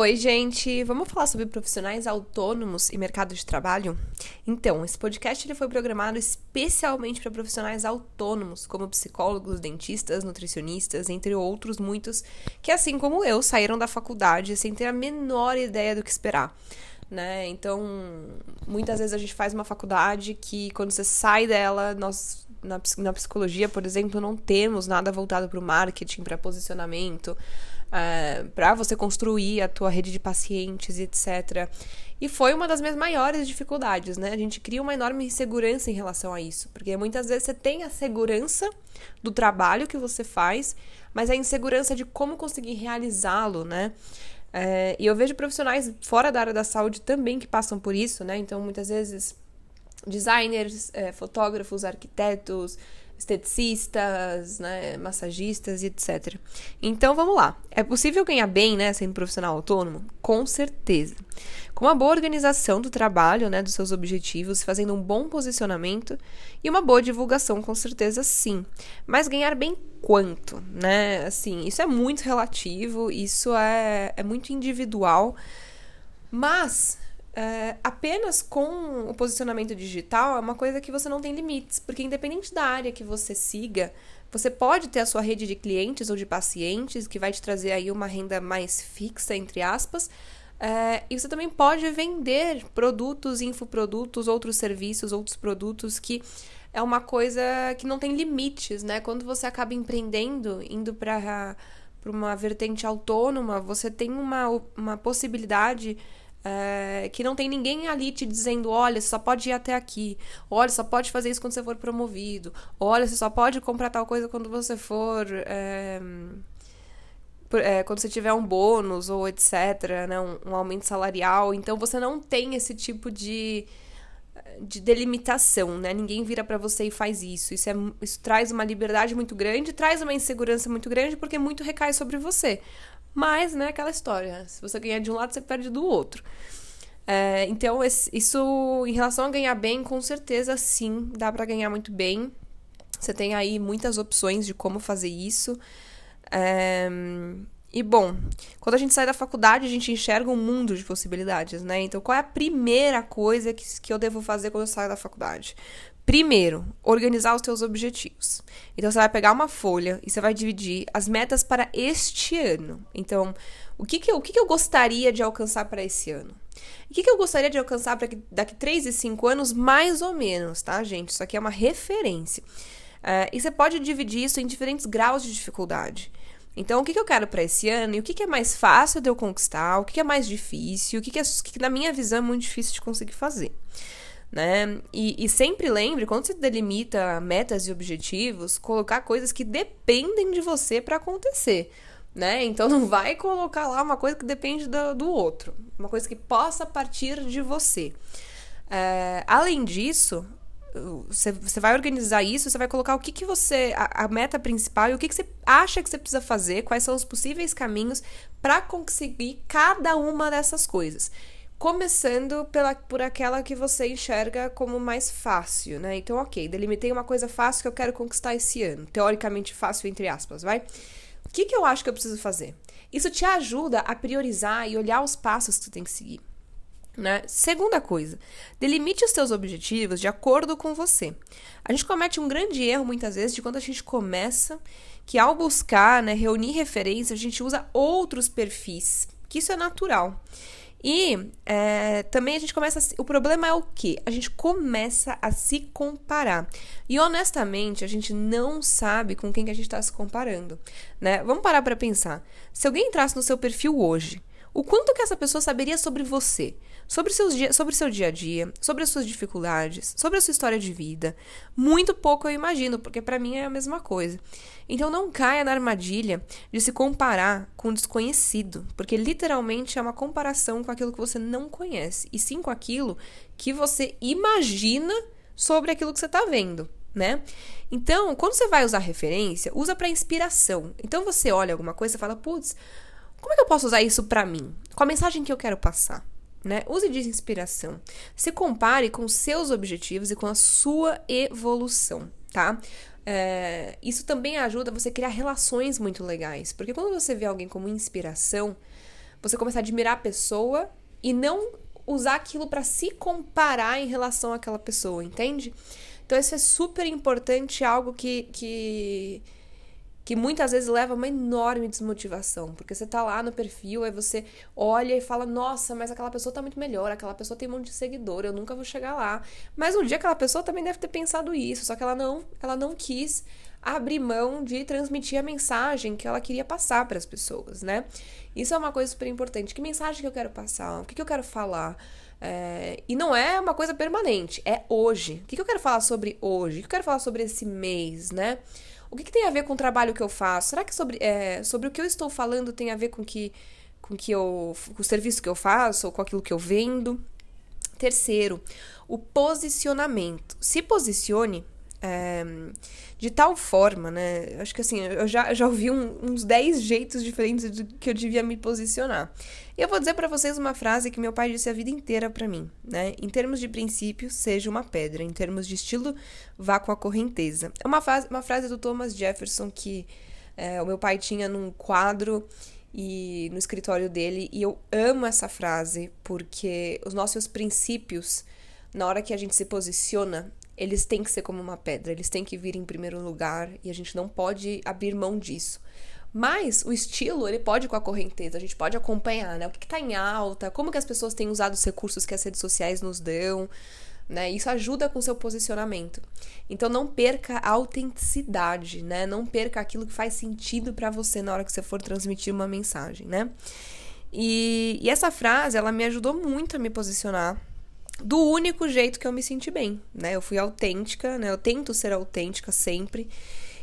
Oi, gente! Vamos falar sobre profissionais autônomos e mercado de trabalho? Então, esse podcast ele foi programado especialmente para profissionais autônomos, como psicólogos, dentistas, nutricionistas, entre outros muitos, que assim como eu, saíram da faculdade sem ter a menor ideia do que esperar. Né? Então, muitas vezes a gente faz uma faculdade que quando você sai dela, nós na, na psicologia, por exemplo, não temos nada voltado para o marketing, para posicionamento, uh, para você construir a tua rede de pacientes, etc. E foi uma das minhas maiores dificuldades, né? A gente cria uma enorme insegurança em relação a isso, porque muitas vezes você tem a segurança do trabalho que você faz, mas a insegurança de como conseguir realizá-lo, né? É, e eu vejo profissionais fora da área da saúde também que passam por isso, né? Então, muitas vezes, designers, é, fotógrafos, arquitetos, esteticistas, né, massagistas e etc. Então vamos lá. É possível ganhar bem, né, sendo profissional autônomo? Com certeza. Com uma boa organização do trabalho, né, dos seus objetivos, fazendo um bom posicionamento e uma boa divulgação, com certeza sim. Mas ganhar bem quanto, né? Assim, isso é muito relativo, isso é, é muito individual. Mas é, apenas com o posicionamento digital é uma coisa que você não tem limites, porque independente da área que você siga, você pode ter a sua rede de clientes ou de pacientes que vai te trazer aí uma renda mais fixa, entre aspas, é, e você também pode vender produtos, infoprodutos, outros serviços, outros produtos que é uma coisa que não tem limites, né? Quando você acaba empreendendo, indo para uma vertente autônoma, você tem uma, uma possibilidade é, que não tem ninguém ali te dizendo: olha, você só pode ir até aqui, olha, só pode fazer isso quando você for promovido, olha, você só pode comprar tal coisa quando você for. É, é, quando você tiver um bônus ou etc., né, um, um aumento salarial. Então você não tem esse tipo de de delimitação, né? Ninguém vira para você e faz isso. Isso, é, isso traz uma liberdade muito grande, traz uma insegurança muito grande, porque muito recai sobre você. Mas, né, aquela história. Se você ganhar de um lado, você perde do outro. É, então, isso, em relação a ganhar bem, com certeza sim, dá para ganhar muito bem. Você tem aí muitas opções de como fazer isso. É, e bom, quando a gente sai da faculdade, a gente enxerga um mundo de possibilidades, né? Então, qual é a primeira coisa que, que eu devo fazer quando eu saio da faculdade? Primeiro, organizar os teus objetivos. Então, você vai pegar uma folha e você vai dividir as metas para este ano. Então, o que, que, eu, o que, que eu gostaria de alcançar para esse ano? O que, que eu gostaria de alcançar para daqui 3 e 5 anos, mais ou menos, tá, gente? Isso aqui é uma referência. Uh, e você pode dividir isso em diferentes graus de dificuldade. Então, o que, que eu quero para esse ano e o que, que é mais fácil de eu conquistar, o que, que é mais difícil, o que, que, é, que, na minha visão, é muito difícil de conseguir fazer né? E, e, sempre lembre, quando você delimita metas e objetivos, colocar coisas que dependem de você para acontecer, né? Então não vai colocar lá uma coisa que depende do, do outro, uma coisa que possa partir de você. É, além disso, você, vai organizar isso, você vai colocar o que, que você. A, a meta principal e o que, que você acha que você precisa fazer, quais são os possíveis caminhos para conseguir cada uma dessas coisas começando pela, por aquela que você enxerga como mais fácil, né? Então, ok, delimitei uma coisa fácil que eu quero conquistar esse ano. Teoricamente fácil, entre aspas, vai? O que, que eu acho que eu preciso fazer? Isso te ajuda a priorizar e olhar os passos que tu tem que seguir. Né? Segunda coisa, delimite os seus objetivos de acordo com você. A gente comete um grande erro muitas vezes de quando a gente começa, que ao buscar, né, reunir referências, a gente usa outros perfis, que isso é natural. E é, também a gente começa. A, o problema é o que? A gente começa a se comparar. E honestamente, a gente não sabe com quem que a gente está se comparando. Né? Vamos parar para pensar. Se alguém entrasse no seu perfil hoje, o quanto que essa pessoa saberia sobre você? sobre, seus dia, sobre seu dia a dia, sobre as suas dificuldades, sobre a sua história de vida. Muito pouco eu imagino, porque para mim é a mesma coisa. Então não caia na armadilha de se comparar com o desconhecido, porque literalmente é uma comparação com aquilo que você não conhece, e sim com aquilo que você imagina sobre aquilo que você está vendo. Né? Então, quando você vai usar referência, usa para inspiração. Então você olha alguma coisa e fala, putz, como é que eu posso usar isso para mim? Qual a mensagem que eu quero passar? Né? Use de inspiração. Se compare com seus objetivos e com a sua evolução, tá? É, isso também ajuda você a criar relações muito legais. Porque quando você vê alguém como inspiração, você começar a admirar a pessoa e não usar aquilo para se comparar em relação àquela pessoa, entende? Então, isso é super importante, algo que, que que muitas vezes leva a uma enorme desmotivação, porque você tá lá no perfil, aí você olha e fala: "Nossa, mas aquela pessoa tá muito melhor, aquela pessoa tem um monte de seguidor, eu nunca vou chegar lá". Mas um dia aquela pessoa também deve ter pensado isso, só que ela não, ela não quis abrir mão de transmitir a mensagem que ela queria passar para as pessoas, né? Isso é uma coisa super importante. Que mensagem que eu quero passar? O que, que eu quero falar? É, e não é uma coisa permanente, é hoje. O que, que eu quero falar sobre hoje? O que eu quero falar sobre esse mês, né? O que, que, tem a ver com o trabalho que eu faço? Será que sobre, é, sobre o que eu estou falando tem a ver com que com que eu com o serviço que eu faço ou com aquilo que eu vendo? Terceiro, o posicionamento. Se posicione é, de tal forma, né? Acho que assim, eu já, já ouvi um, uns 10 jeitos diferentes do que eu devia me posicionar. E eu vou dizer para vocês uma frase que meu pai disse a vida inteira para mim, né? Em termos de princípio, seja uma pedra. Em termos de estilo, vá com a correnteza. É uma, frase, uma frase do Thomas Jefferson que é, o meu pai tinha num quadro e no escritório dele, e eu amo essa frase porque os nossos princípios, na hora que a gente se posiciona, eles têm que ser como uma pedra, eles têm que vir em primeiro lugar e a gente não pode abrir mão disso. Mas o estilo, ele pode ir com a correnteza, a gente pode acompanhar, né? O que, está em alta, como que as pessoas têm usado os recursos que as redes sociais nos dão, né? Isso ajuda com o seu posicionamento. Então não perca a autenticidade, né? Não perca aquilo que faz sentido para você na hora que você for transmitir uma mensagem, né? E, e essa frase, ela me ajudou muito a me posicionar do único jeito que eu me senti bem, né? Eu fui autêntica, né? Eu tento ser autêntica sempre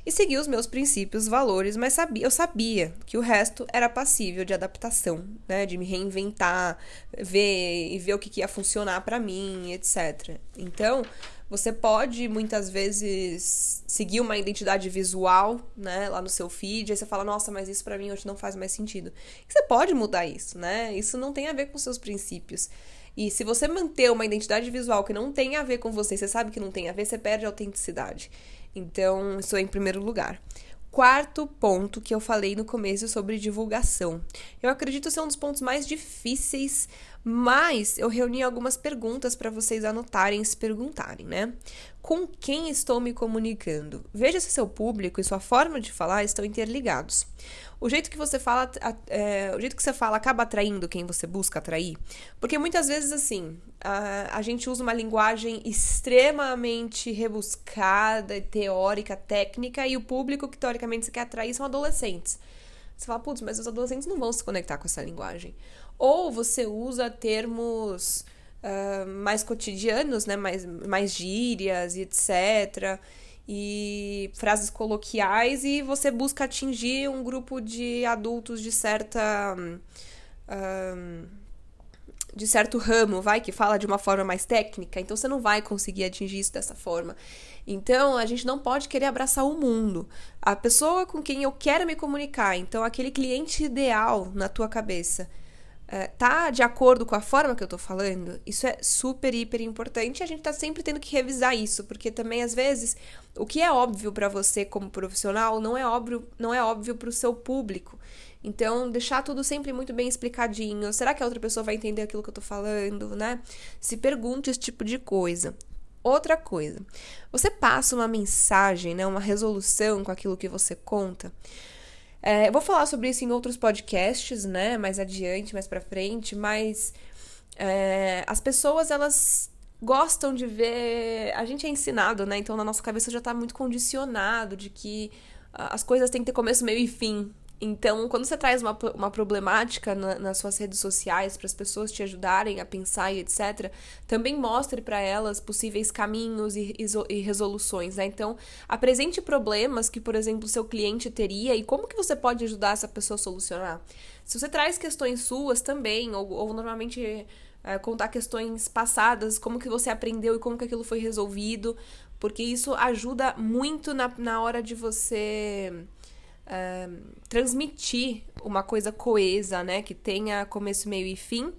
e seguir os meus princípios, valores, mas sabia, eu sabia que o resto era passível de adaptação, né? De me reinventar, ver e ver o que, que ia funcionar para mim, etc. Então, você pode muitas vezes seguir uma identidade visual, né, lá no seu feed, aí você fala: "Nossa, mas isso para mim hoje não faz mais sentido". E você pode mudar isso, né? Isso não tem a ver com seus princípios. E se você manter uma identidade visual que não tem a ver com você, você sabe que não tem a ver, você perde a autenticidade. Então, isso é em primeiro lugar. Quarto ponto que eu falei no começo sobre divulgação. Eu acredito ser um dos pontos mais difíceis, mas eu reuni algumas perguntas para vocês anotarem e se perguntarem, né? com quem estou me comunicando. Veja se seu público e sua forma de falar estão interligados. O jeito que você fala, é, o jeito que você fala acaba atraindo quem você busca atrair, porque muitas vezes assim a, a gente usa uma linguagem extremamente rebuscada, teórica, técnica e o público que teoricamente você quer atrair são adolescentes. Você fala, putz, mas os adolescentes não vão se conectar com essa linguagem. Ou você usa termos uh, mais cotidianos, né? Mais, mais gírias e etc. E frases coloquiais, e você busca atingir um grupo de adultos de certa. Uh, de certo ramo, vai, que fala de uma forma mais técnica, então você não vai conseguir atingir isso dessa forma. Então, a gente não pode querer abraçar o mundo. A pessoa com quem eu quero me comunicar, então aquele cliente ideal na tua cabeça, é, tá de acordo com a forma que eu tô falando, isso é super, hiper importante e a gente tá sempre tendo que revisar isso, porque também às vezes o que é óbvio para você como profissional não é óbvio, não é óbvio para o seu público. Então, deixar tudo sempre muito bem explicadinho. Será que a outra pessoa vai entender aquilo que eu tô falando, né? Se pergunte esse tipo de coisa. Outra coisa, você passa uma mensagem, né, uma resolução com aquilo que você conta. É, eu vou falar sobre isso em outros podcasts, né? Mais adiante, mais pra frente, mas é, as pessoas, elas gostam de ver. A gente é ensinado, né? Então na nossa cabeça já tá muito condicionado de que as coisas têm que ter começo, meio e fim. Então, quando você traz uma, uma problemática na, nas suas redes sociais para as pessoas te ajudarem a pensar e etc., também mostre para elas possíveis caminhos e, e, resoluções, né? Então, apresente problemas que, por exemplo, seu cliente teria e como que você pode ajudar essa pessoa a solucionar. Se você traz questões suas também, ou, ou normalmente é, contar questões passadas, como que você aprendeu e como que aquilo foi resolvido, porque isso ajuda muito na, na hora de você transmitir uma coisa coesa, né? Que tenha começo, meio e fim.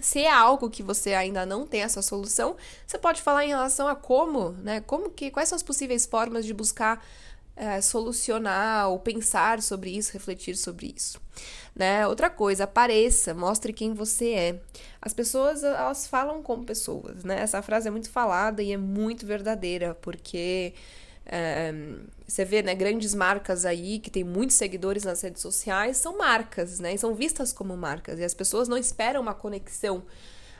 Se é algo que você ainda não tem essa solução, você pode falar em relação a como, né? Como que, quais são as possíveis formas de buscar é, solucionar ou pensar sobre isso, refletir sobre isso. Né? Outra coisa, apareça, mostre quem você é. As pessoas, elas falam como pessoas, né? Essa frase é muito falada e é muito verdadeira, porque você vê, né, grandes marcas aí que tem muitos seguidores nas redes sociais são marcas, né? E são vistas como marcas. E as pessoas não esperam uma conexão.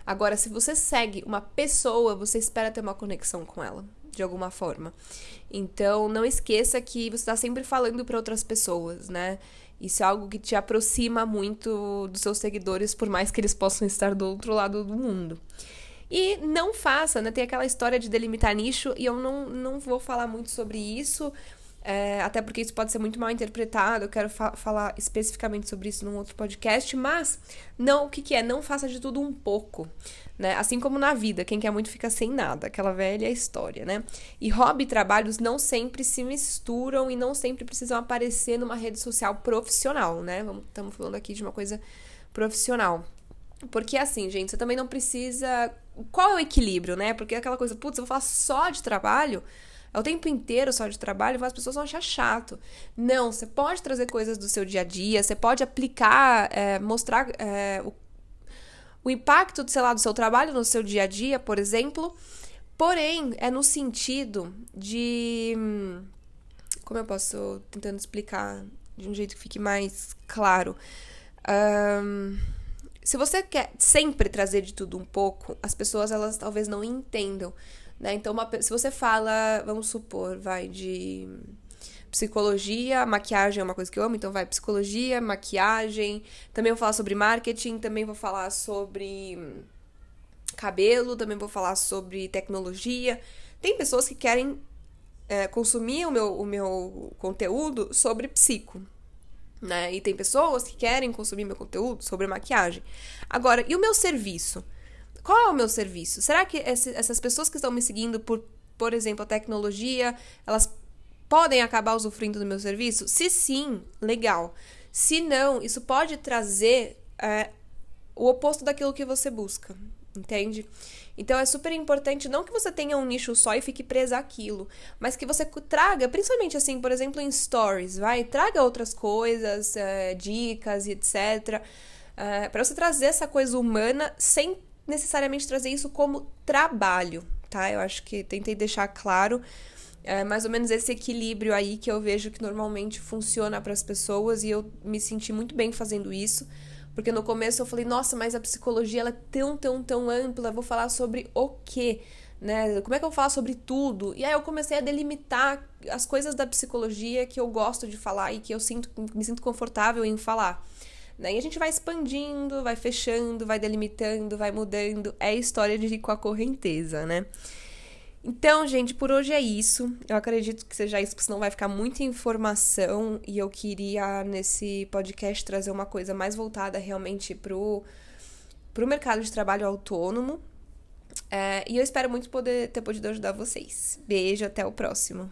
Agora, se você segue uma pessoa, você espera ter uma conexão com ela de alguma forma. Então, não esqueça que você está sempre falando para outras pessoas, né? Isso é algo que te aproxima muito dos seus seguidores, por mais que eles possam estar do outro lado do mundo. E não faça, né? Tem aquela história de delimitar nicho, e eu não, não vou falar muito sobre isso, é, até porque isso pode ser muito mal interpretado. Eu quero fa falar especificamente sobre isso num outro podcast, mas não o que, que é, não faça de tudo um pouco. Né? Assim como na vida, quem quer muito fica sem nada, aquela velha história, né? E hobby e trabalhos não sempre se misturam e não sempre precisam aparecer numa rede social profissional, né? Estamos falando aqui de uma coisa profissional. Porque assim, gente, você também não precisa. Qual é o equilíbrio, né? Porque aquela coisa, putz, eu vou falar só de trabalho é o tempo inteiro só de trabalho, as pessoas vão achar chato. Não, você pode trazer coisas do seu dia a dia, você pode aplicar, é, mostrar é, o, o impacto, sei lá, do seu trabalho no seu dia a dia, por exemplo. Porém, é no sentido de. Como eu posso tentando explicar de um jeito que fique mais claro? Um, se você quer sempre trazer de tudo um pouco, as pessoas elas talvez não entendam. Né? Então, uma, se você fala, vamos supor, vai de psicologia, maquiagem é uma coisa que eu amo, então vai psicologia, maquiagem. Também vou falar sobre marketing, também vou falar sobre cabelo, também vou falar sobre tecnologia. Tem pessoas que querem é, consumir o meu, o meu conteúdo sobre psico. Né? E tem pessoas que querem consumir meu conteúdo sobre maquiagem. Agora, e o meu serviço? Qual é o meu serviço? Será que essas pessoas que estão me seguindo por, por exemplo, a tecnologia, elas podem acabar usufruindo do meu serviço? Se sim, legal. Se não, isso pode trazer é, o oposto daquilo que você busca, entende? Então é super importante não que você tenha um nicho só e fique presa àquilo, mas que você traga, principalmente assim, por exemplo, em stories, vai, traga outras coisas, é, dicas e etc. É, para você trazer essa coisa humana sem necessariamente trazer isso como trabalho, tá? Eu acho que tentei deixar claro é, mais ou menos esse equilíbrio aí que eu vejo que normalmente funciona para as pessoas e eu me senti muito bem fazendo isso. Porque no começo eu falei, nossa, mas a psicologia ela é tão, tão, tão ampla, vou falar sobre o quê? Né? Como é que eu vou falar sobre tudo? E aí eu comecei a delimitar as coisas da psicologia que eu gosto de falar e que eu sinto, me sinto confortável em falar. Né? E a gente vai expandindo, vai fechando, vai delimitando, vai mudando. É a história de ir com a correnteza, né? Então, gente, por hoje é isso. Eu acredito que seja isso, porque senão vai ficar muita informação. E eu queria, nesse podcast, trazer uma coisa mais voltada realmente pro, pro mercado de trabalho autônomo. É, e eu espero muito poder ter podido ajudar vocês. Beijo, até o próximo.